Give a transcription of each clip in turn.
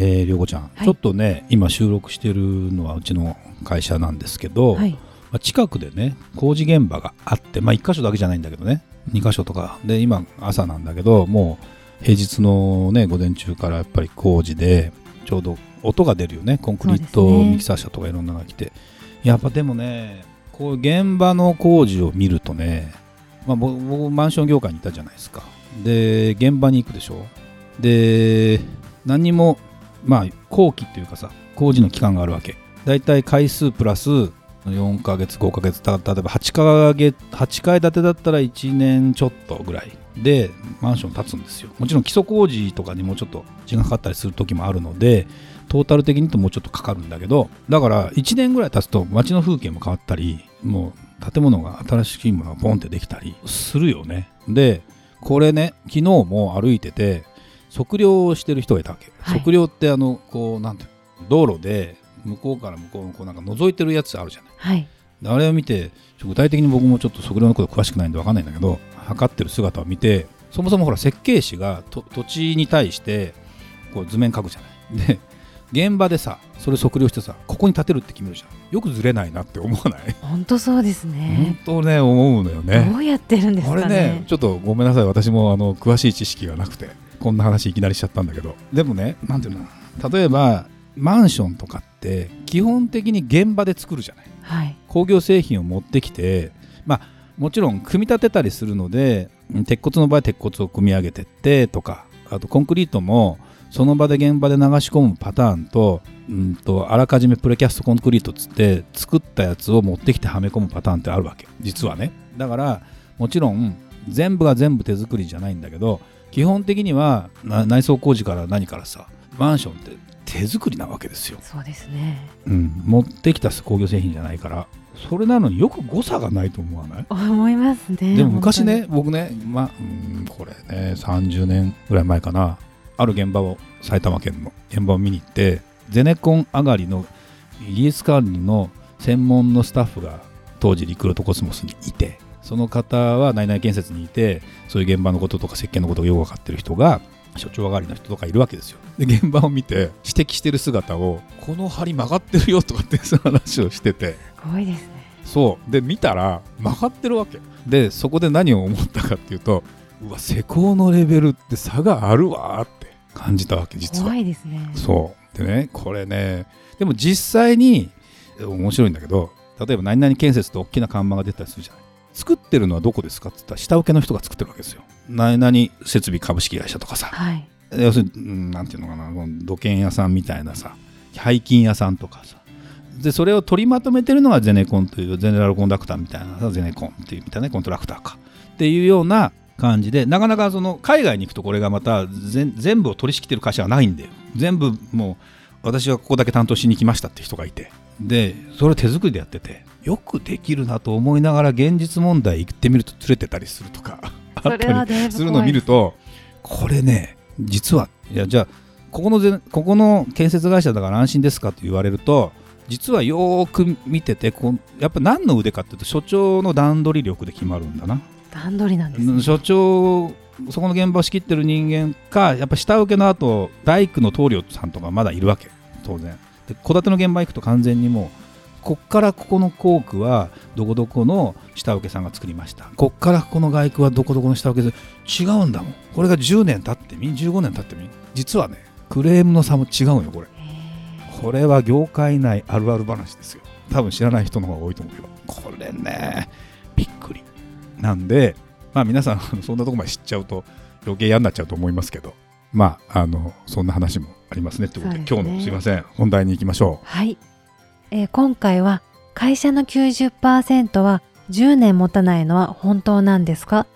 えー、りょうこちゃん、はい、ちょっとね今収録してるのはうちの会社なんですけど、はい、まあ、近くでね工事現場があって、まあ、1箇所だけじゃないんだけどね2箇所とか。で今朝なんだけどもう平日のね午前中からやっぱり工事でちょうど音が出るよね。コンクリートミキサー車とかいろんなのが来て、ね、やっぱでもねこう現場の工事を見るとね、まあ、僕マンション業界にいたじゃないですか。で現場に行くでしょ。で何にもまあ後期っていうかさ工事の期間があるわけ。だいたい回数プラス4ヶ月5ヶ月た例えば8ヶ月8階建てだったら1年ちょっとぐらいでマンション建つんですよ。もちろん基礎工事とかにもちょっと時間かかったりする時もあるのでトータル的にともうちょっとかかるんだけどだから1年ぐらい経つと街の風景も変わったりもう建物が新しいものがポンってできたりするよね。でこれね昨日も歩いてて測量をしてる人がいたわけ、はい、測量ってあのこうなんて道路で向こうから向こうのこうなんか覗いてるやつあるじゃない、はい、あれを見て具体的に僕もちょっと測量のこと詳しくないんで分かんないんだけど測ってる姿を見てそもそもほら設計士が土地に対してこう図面描くじゃない。で現場でさそれ測量してさここに建てるって決めるじゃん。よくずれないなって思わない？本当そうですね。本当ね思うのよね。どうやってるんですかね。ねちょっとごめんなさい。私もあの詳しい知識がなくてこんな話いきなりしちゃったんだけど。でもねなんていうの例えばマンションとかって基本的に現場で作るじゃない、はい、工業製品を持ってきてまあもちろん組み立てたりするので鉄骨の場合鉄骨を組み上げてってとかあとコンクリートもその場で現場で流し込むパターンと,、うんとあらかじめプレキャストコンクリートつって作ったやつを持ってきてはめ込むパターンってあるわけ。実はね。だからもちろん全部が全部手作りじゃないんだけど基本的には内装工事から何からさマンションって手作りなわけですよ。そうですね、うん、持ってきた工業製品じゃないからそれなのによく誤差がないと思わない？思いますねでも昔ね僕ねまあ、うん、これね30年ぐらい前かなある現場を埼玉県の現場を見に行ってゼネコン上がりのイギリス管理の専門のスタッフが当時リクルートコスモスにいてその方は内々建設にいてそういう現場のこととか設計のことをよく分かってる人が所長上がりの人とかいるわけですよ。で現場を見て指摘してる姿をこの梁曲がってるよとかってその話をしてて。すごいですね。そう。で見たら曲がってるわけ。でそこで何を思ったかっていうとうわ施工のレベルって差があるわって。感じたわけ実は。怖いですね。そう。でねこれねでも実際に面白いんだけど例えば何々建設って大きな看板が出たりするじゃない作ってるのはどこですかって言ったら下請けの人が作ってるわけですよ。何々設備株式会社とかさ、はい、要するに何ていうのかな土建屋さんみたいなさ廃金屋さんとかさ。でそれを取りまとめてるのがゼネコンというゼネラルコンダクターみたいなゼネコンっていうみたいなコントラクターか。っていうような感じでなかなかその海外に行くとこれがまた全部を取り仕切ってる会社がないんだよ。全部もう私はここだけ担当しに来ましたって人がいて。でそれを手作りでやっててよくできるなと思いながら現実問題行ってみるとずれてたりするとかあったりす。るのを見るとこれね実はいやじゃあここのぜここの建設会社だから安心ですかと言われると実はよく見ててこやっぱ何の腕かっていうと所長の段取り力で決まるんだな。段取りなんです、ね、所長そこの現場を仕切ってる人間かやっぱ下請けの後大工の棟梁さんとかまだいるわけ当然。戸建ての現場行くと完全にもうこっからここの工区はどこどこの下請けさんが作りました。こっからこの外区はどこどこの下請けで違うんだもん。これが10年経ってみ？15年経ってみ？実はねクレームの差も違うよこれ。これは業界内あるある話ですよ。多分知らない人の方が多いと思うよ。これねびっくり。なんでまあ皆さんそんなとこまで知っちゃうと余計嫌になっちゃうと思いますけど。まああのそんな話もありますねということで、ね、今日のすいません。本題に行きましょう。はい、えー、今回は会社の90%は10年持たないのは本当なんですか？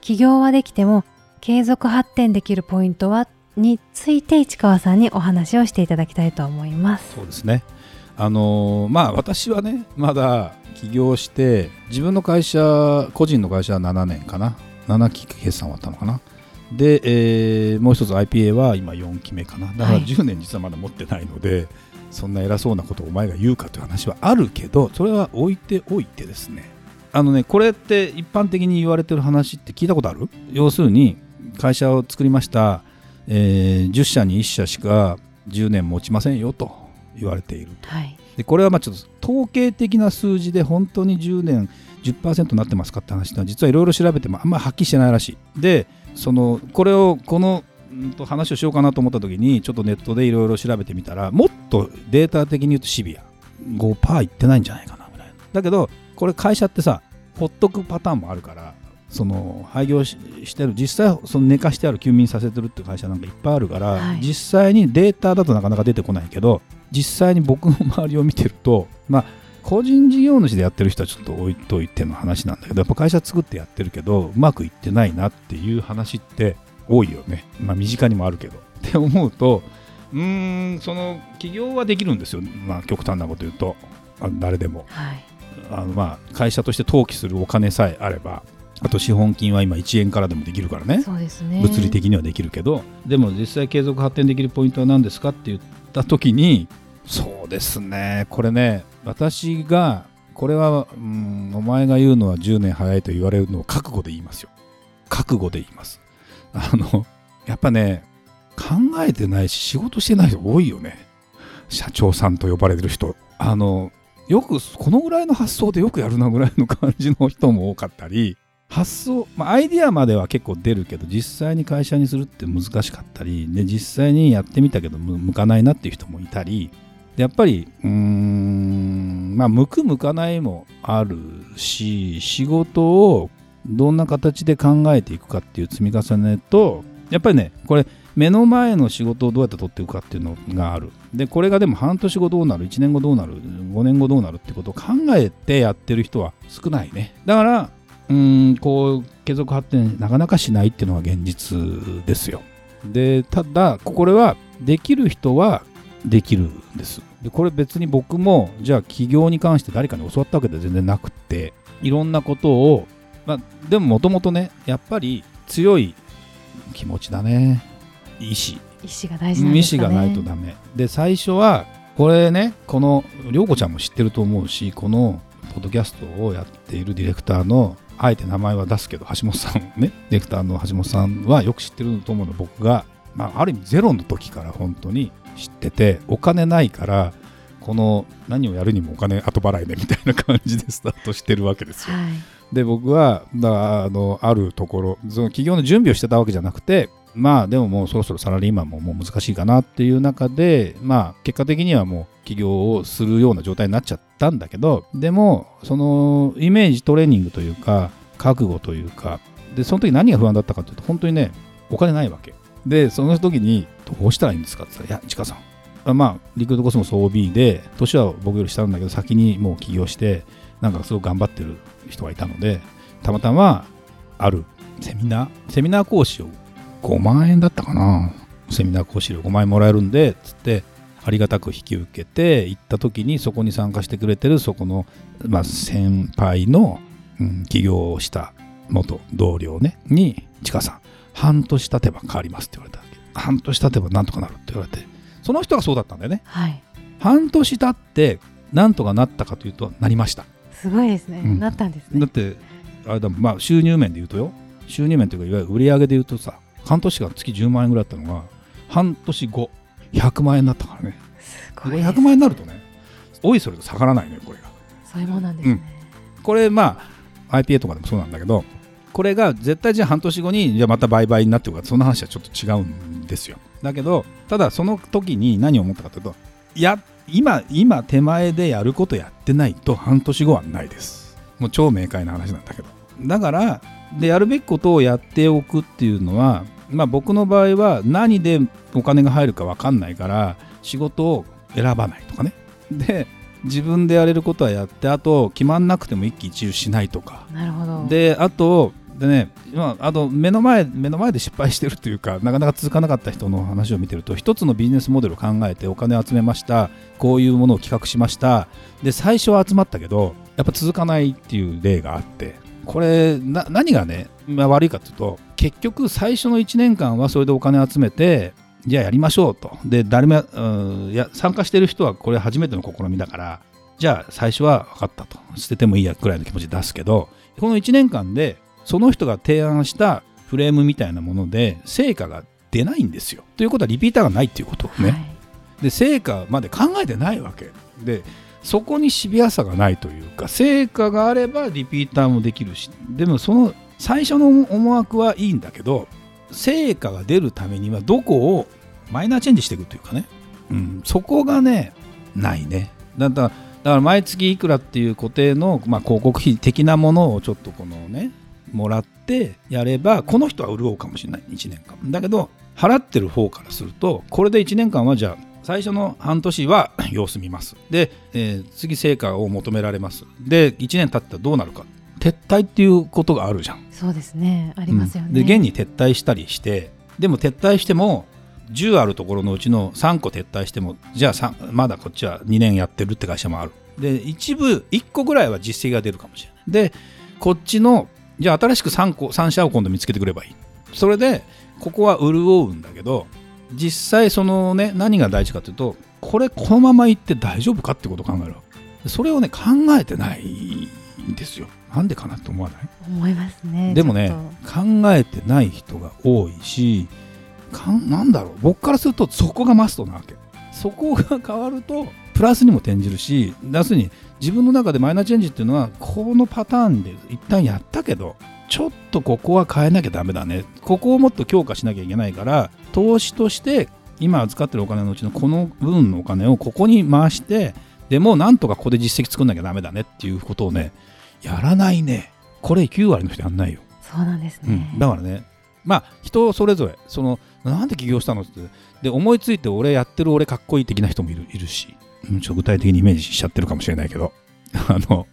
起業はできても継続発展できるポイントはについて市川さんにお話をしていただきたいと思います。そうですね。あのー、まあ私はねまだ起業して自分の会社個人の会社は7年かな。7期決算終わったのかな。で、えー、もう一つ IPA は今4期目かな。だから10年実はまだ持ってないので、はい、そんな偉そうなことをお前が言うかという話はあるけどそれは置いておいてですね。あのねこれって一般的に言われてる話って聞いたことある？要するに会社を作りました、えー、10社に1社しか10年持ちませんよと言われていると、はい、でこれはまあちょっと統計的な数字で本当に10年10%になってますかって話は実はいろいろ調べてもあんまりはっきりしてないらしい。でそのこれをこのと話をしようかなと思った時にちょっとネットでいろいろ調べてみたらもっとデータ的に言うとシビア。5%いってないんじゃないかなぐらい。だけどこれ会社ってさほっとくパターンもあるからその廃業してる実際その寝かしてある休眠させてるって会社なんかいっぱいあるから、はい、実際にデータだとなかなか出てこないけど実際に僕の周りを見てるとまあ個人事業主でやってる人はちょっと置いといての話なんだけどやっぱ会社作ってやってるけどうまくいってないなっていう話って多いよね。まあ身近にもあるけど。って思うとうーんその起業はできるんですよ。まあ極端なこと言うと。誰でも、はい、あのまあ会社として登記するお金さえあればあと資本金は今1円からでもできるからね。そうですね。物理的にはできるけど。でも実際継続発展できるポイントは何ですかって言った時にそうですね。これね私がこれは、うん、お前が言うのは10年早いと言われるのを覚悟で言いますよ。覚悟で言いますあのやっぱね考えてないし仕事してない人多いよね。社長さんと呼ばれてる人。あのよくこのぐらいの発想でよくやるなぐらいの感じの人も多かったり発想、まあ、アイディアまでは結構出るけど実際に会社にするって難しかったりで実際にやってみたけど向かないなっていう人もいたりでやっぱりうーんまあ向く向かないもあるし仕事をどんな形で考えていくかっていう積み重ねとやっぱりねこれ目の前の仕事をどうやって取っていくかっていうのがあるでこれがでも半年後どうなる？1年後どうなる？5年後どうなるってことを考えてやってる人は少ないねだからうんこう継続発展なかなかしないっていうのが現実ですよ。でただこれはできる人はできるんです。でこれ別に僕もじゃあ起業に関して誰かに教わったわけでは全然なくていろんなことを、まあ、でももともとねやっぱり強い気持ちだね。意志。意志が大事なんですか、ね、意志がないとダメ。で最初はこれねこの涼子ちゃんも知ってると思うしこのポッドキャストをやっているディレクターのあえて名前は出すけど橋本さんね。ディレクターの橋本さんはよく知ってると思うの。僕が、まあ、ある意味ゼロの時から本当に知っててお金ないからこの何をやるにもお金後払いでみたいな感じでスタートしてるわけですよ。はい、で僕はだあのあるところその企業の準備をしてたわけじゃなくてまあでももうそろそろサラリーマンももう難しいかなっていう中でまあ結果的にはもう起業をするような状態になっちゃったんだけどでもそのイメージトレーニングというか覚悟というかでその時何が不安だったかというと本当にねお金ないわけ。でその時にどうしたらいいんですかって言ったら「いや市川さん。まあリクルートコスモス OB で年は僕より下なんだけど先にもう起業してなんかすごく頑張ってる人がいたのでたまたまあるセミナーセミナー講師を5万円だったかな。セミナー講師料5万円もらえるんでつってありがたく引き受けて行った時にそこに参加してくれてるそこの、まあ、先輩の、うん、起業をした元同僚ねに「ちかさん半年経てば変わります」って言われた半年経てばなんとかなるって言われてその人がそうだったんだよね、はい、半年経ってなんとかなったかというとなりましたすごいですね、うん、なったんですね。だってあれだまあ収入面で言うとよ。収入面というかいわゆる売上で言うとさ半年間月10万円ぐらいだったのが半年後100万円になったからね。すごい100万円になるとねおいそれと下がらないねこれが。そういうもんなんですね、うん、これまあ IPA とかでもそうなんだけどこれが絶対じゃあ半年後にじゃあまた売買になってるかその話はちょっと違うんですよ。だけどただその時に何を思ったかというとや今今手前でやることやってないと半年後はないです。もう超明快な話なんだけど。だからでやるべきことをやっておくっていうのはまあ僕の場合は何でお金が入るか分かんないから仕事を選ばないとかね。で自分でやれることはやってあと決まんなくても一喜一憂しないとか。なるほど。であとでね、まあ、あと目の前目の前で失敗してるというか なかなか続かなかった人の話を見てると一つのビジネスモデルを考えてお金を集めました。こういうものを企画しました。で最初は集まったけどやっぱ続かないっていう例があってこれ何がね、まあ、悪いかというと結局最初の1年間はそれでお金集めてじゃあやりましょうと。で誰も、うん、や参加してる人はこれ初めての試みだからじゃあ最初は分かったと。捨ててもいいやくらいの気持ち出すけどこの1年間でその人が提案したフレームみたいなもので成果が出ないんですよ。ということはリピーターがないっていうことね。はい、で成果まで考えてないわけ。でそこにシビアさがないというか成果があればリピーターもできるしでもその最初の思惑はいいんだけど成果が出るためにはどこをマイナーチェンジしていくというかね、うん、そこがねないね。だからだから毎月いくらっていう固定の、まあ、広告費的なものをちょっとこのねもらってやればこの人は潤うかもしれない。1年間。だけど払ってる方からするとこれで1年間はじゃあ最初の半年は 様子見ます。で、えー、次成果を求められます。で1年経ったらどうなるか。撤退っていうことがあるじゃん。そうですね。ありますよね、うん、で現に撤退したりしてでも撤退しても10あるところのうちの3個撤退してもじゃあまだこっちは2年やってるって会社もある。で一部1個ぐらいは実績が出るかもしれない。でこっちのじゃあ新しく3個3社を今度見つけてくればいい。それでここは潤うんだけど実際そのね何が大事かというとこれこのままいって大丈夫かってことを考えるそれをね考えてないんですよ。なんでかなって思わない？思いますねでもね考えてない人が多いしかんなんだろう。僕からするとそこがマストなわけ。そこが変わるとプラスにも転じるし要するに自分の中でマイナーチェンジっていうのはこのパターンで一旦やったけどちょっとここは変えなきゃダメだね。ここをもっと強化しなきゃいけないから投資として今預かってるお金のうちのこの分のお金をここに回してでもなんとかここで実績作んなきゃダメだね。っていうことをねやらないね。これ9割の人やんないよ。そうなんですね、うん、だからねまあ人それぞれそのなんで起業したのってで思いついて俺やってる俺かっこいい的な人もいるいるし、うん、ちょ具体的にイメージしちゃってるかもしれないけど。あの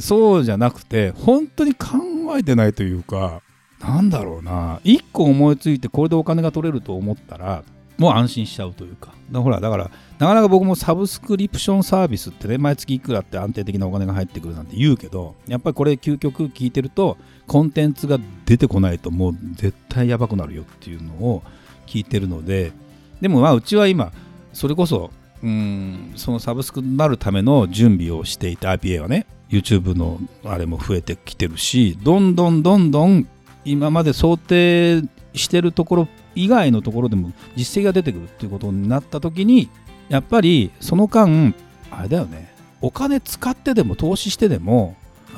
そうじゃなくて本当に考えてないというかなんだろうな。一個思いついてこれでお金が取れると思ったらもう安心しちゃうというか。だほらだからなかなか僕もサブスクリプションサービスってね毎月いくらって安定的なお金が入ってくるなんて言うけどやっぱりこれ究極聞いてるとコンテンツが出てこないともう絶対やばくなるよっていうのを聞いてるのででもまあうちは今それこそうん。そのサブスクになるための準備をしていた IPA はね YouTube のあれも増えてきてるしどんどんどんどん今まで想定してるところ以外のところでも実績が出てくるっていうことになった時にやっぱりその間あれだよねお金使ってでも投資してでも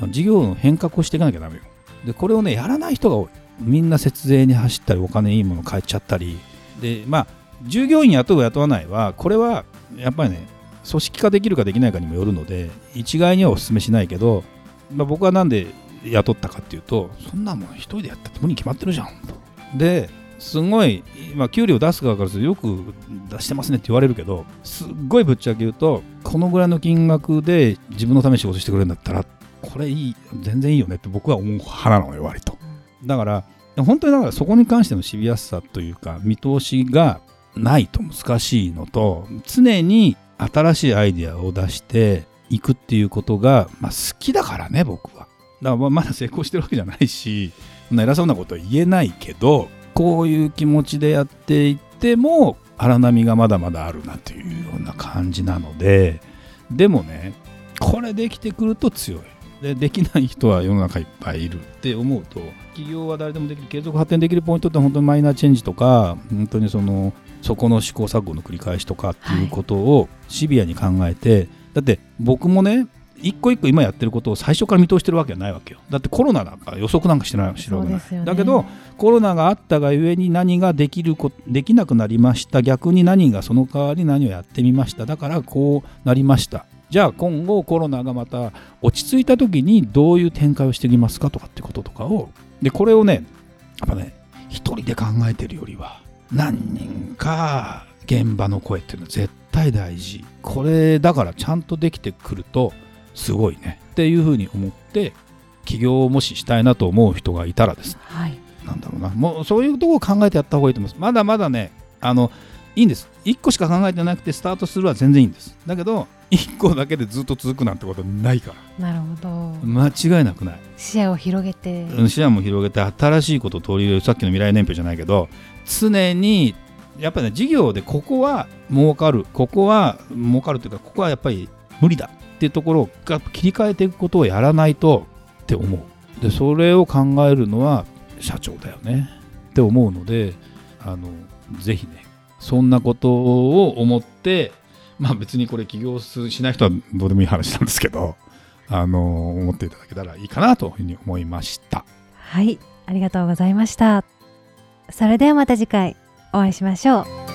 事業の変革をしていかなきゃダメよ。でこれをねやらない人が多い。みんな節税に走ったりお金いいもの買っちゃったり。でまあ従業員雇う雇わないはこれはやっぱりね組織化できるかできないかにもよるので一概にはお勧めしないけど、まあ、僕はなんで雇ったかっていうとそんなもん一人でやったって無理に決まってるじゃんと。ですごい、まあ、給料出す側からするとよく出してますねって言われるけどすっごいぶっちゃけ言うとこのぐらいの金額で自分のために仕事してくれるんだったらこれいい全然いいよねって僕は思う派なのよ割と。だから本当にだからそこに関してのシビアさというか見通しがないと難しいのと常に新しいアイデアを出していくっていうことが、まあ、好きだからね僕は。だからまだ成功してるわけじゃないし偉そうなことは言えないけどこういう気持ちでやっていっても荒波がまだまだあるなというような感じなのででもねこれできてくると強い。でできない人は世の中いっぱいいるって思うと企業は誰でもできる。継続発展できるポイントって本当にマイナーチェンジとか本当にそのそこの試行錯誤の繰り返しとかっていうことをシビアに考えて、はい、だって僕もね一個一個今やってることを最初から見通してるわけはないわけよ。だってコロナなんか予測なんかしてない知らない、ね、だけどコロナがあったがゆえに何ができるこできなくなりました。逆に何がその代わり何をやってみました。だからこうなりました。じゃあ今後コロナがまた落ち着いた時にどういう展開をしていきますかとかってこととかをでこれをねやっぱね一人で考えてるよりは何人か現場の声っていうのは絶対大事。これだからちゃんとできてくるとすごいね。っていうふうに思って起業をもししたいなと思う人がいたらです、はい、なんだろうな。もうそういうところを考えてやった方がいいと思います。まだまだねあのいいんです。1個しか考えてなくてスタートするは全然いいんです。だけど1個だけでずっと続くなんてことないから。なるほど。間違いなくない。視野を広げて。視野も広げて新しいことを取り入れる。さっきの未来年表じゃないけど常にやっぱりね事業でここは儲かるここは儲かるというかここはやっぱり無理だっていうところを切り替えていくことをやらないとって思う。でそれを考えるのは社長だよねって思うのであのぜひねそんなことを思ってまあ別にこれ起業しない人はどうでもいい話なんですけどあの思っていただけたらいいかなというふうに思いました。はいありがとうございました。それではまた次回お会いしましょう。